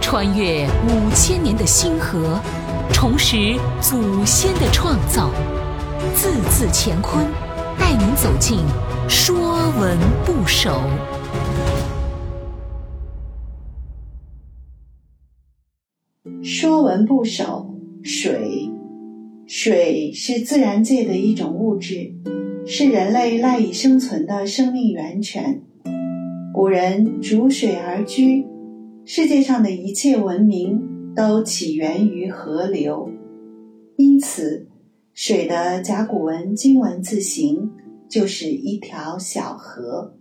穿越五千年的星河，重拾祖先的创造，字字乾坤，带您走进《说文不首》。《说文不首》水，水是自然界的一种物质，是人类赖以生存的生命源泉。古人逐水而居，世界上的一切文明都起源于河流，因此，水的甲骨文金文字形就是一条小河。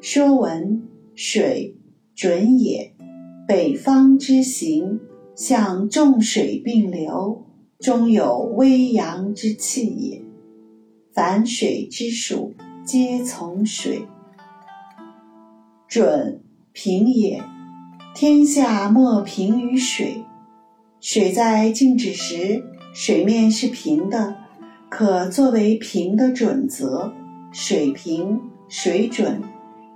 说文：水，准也。北方之行，象众水并流，中有微阳之气也。凡水之属，皆从水。准平也，天下莫平于水。水在静止时，水面是平的，可作为平的准则。水平、水准，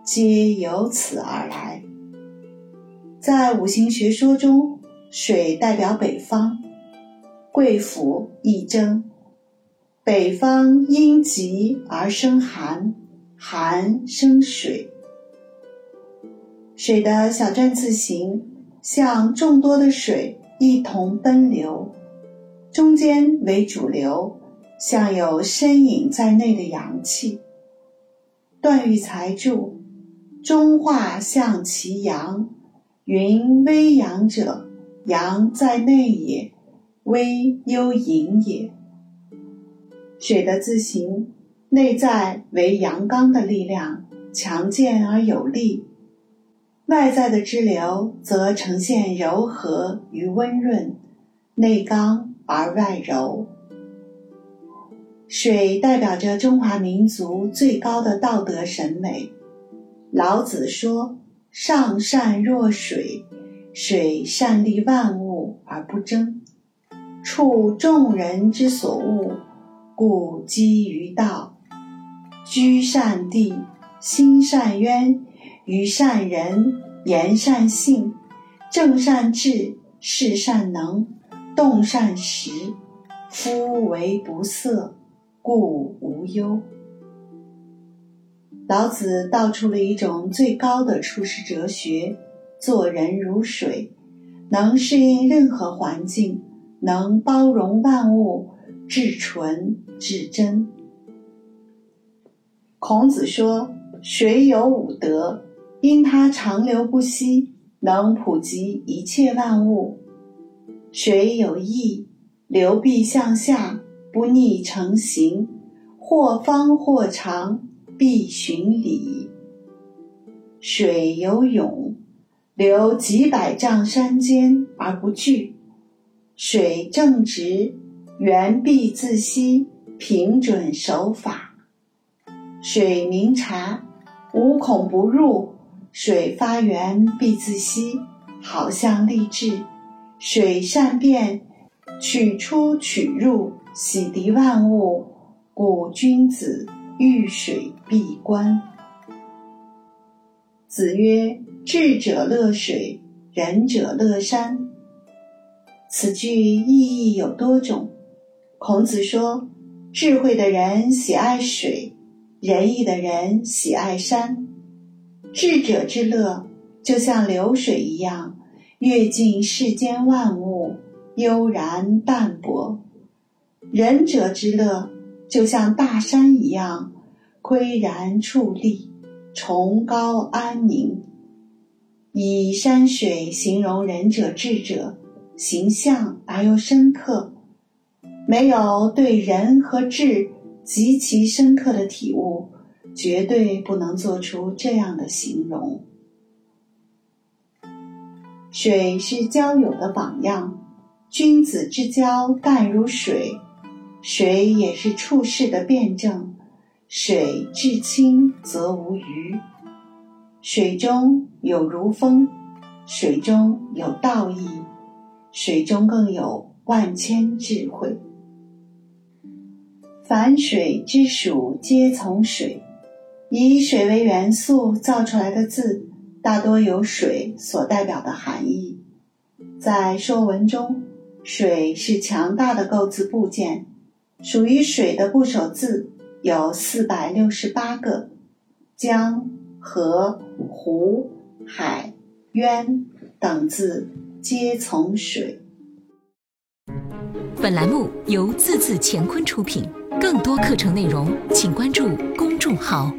皆由此而来。在五行学说中，水代表北方，贵府易征，北方因极而生寒，寒生水。水的小篆字形像众多的水一同奔流，中间为主流，像有身影在内的阳气。段玉裁注：中化象其阳，云微阳者，阳在内也，微幽隐也。水的字形内在为阳刚的力量，强健而有力。外在的支流则呈现柔和与温润，内刚而外柔。水代表着中华民族最高的道德审美。老子说：“上善若水，水善利万物而不争，处众人之所恶，故几于道。居善地，心善渊。”与善人，言善信，正善治，事善能，动善时，夫为不色，故无忧。老子道出了一种最高的处世哲学：做人如水，能适应任何环境，能包容万物，至纯至真。孔子说：“水有五德。”因它长流不息，能普及一切万物。水有义，流必向下，不逆成形，或方或长，必循理。水有勇，流几百丈山间而不惧。水正直，源必自息，平准守法。水明察，无孔不入。水发源必自息，好像立志；水善变，取出取入，洗涤万物。故君子遇水必观。子曰：“智者乐水，仁者乐山。”此句意义有多种。孔子说：“智慧的人喜爱水，仁义的人喜爱山。”智者之乐，就像流水一样，阅尽世间万物，悠然淡泊；仁者之乐，就像大山一样，岿然矗立，崇高安宁。以山水形容仁者智者，形象而又深刻。没有对仁和智极其深刻的体悟。绝对不能做出这样的形容。水是交友的榜样，君子之交淡如水。水也是处世的辩证，水至清则无鱼。水中有如风，水中有道义，水中更有万千智慧。凡水之属，皆从水。以水为元素造出来的字，大多有水所代表的含义。在《说文》中，水是强大的构字部件，属于水的部首字有四百六十八个，江、河、湖、海、渊等字皆从水。本栏目由字字乾坤出品，更多课程内容请关注公众号。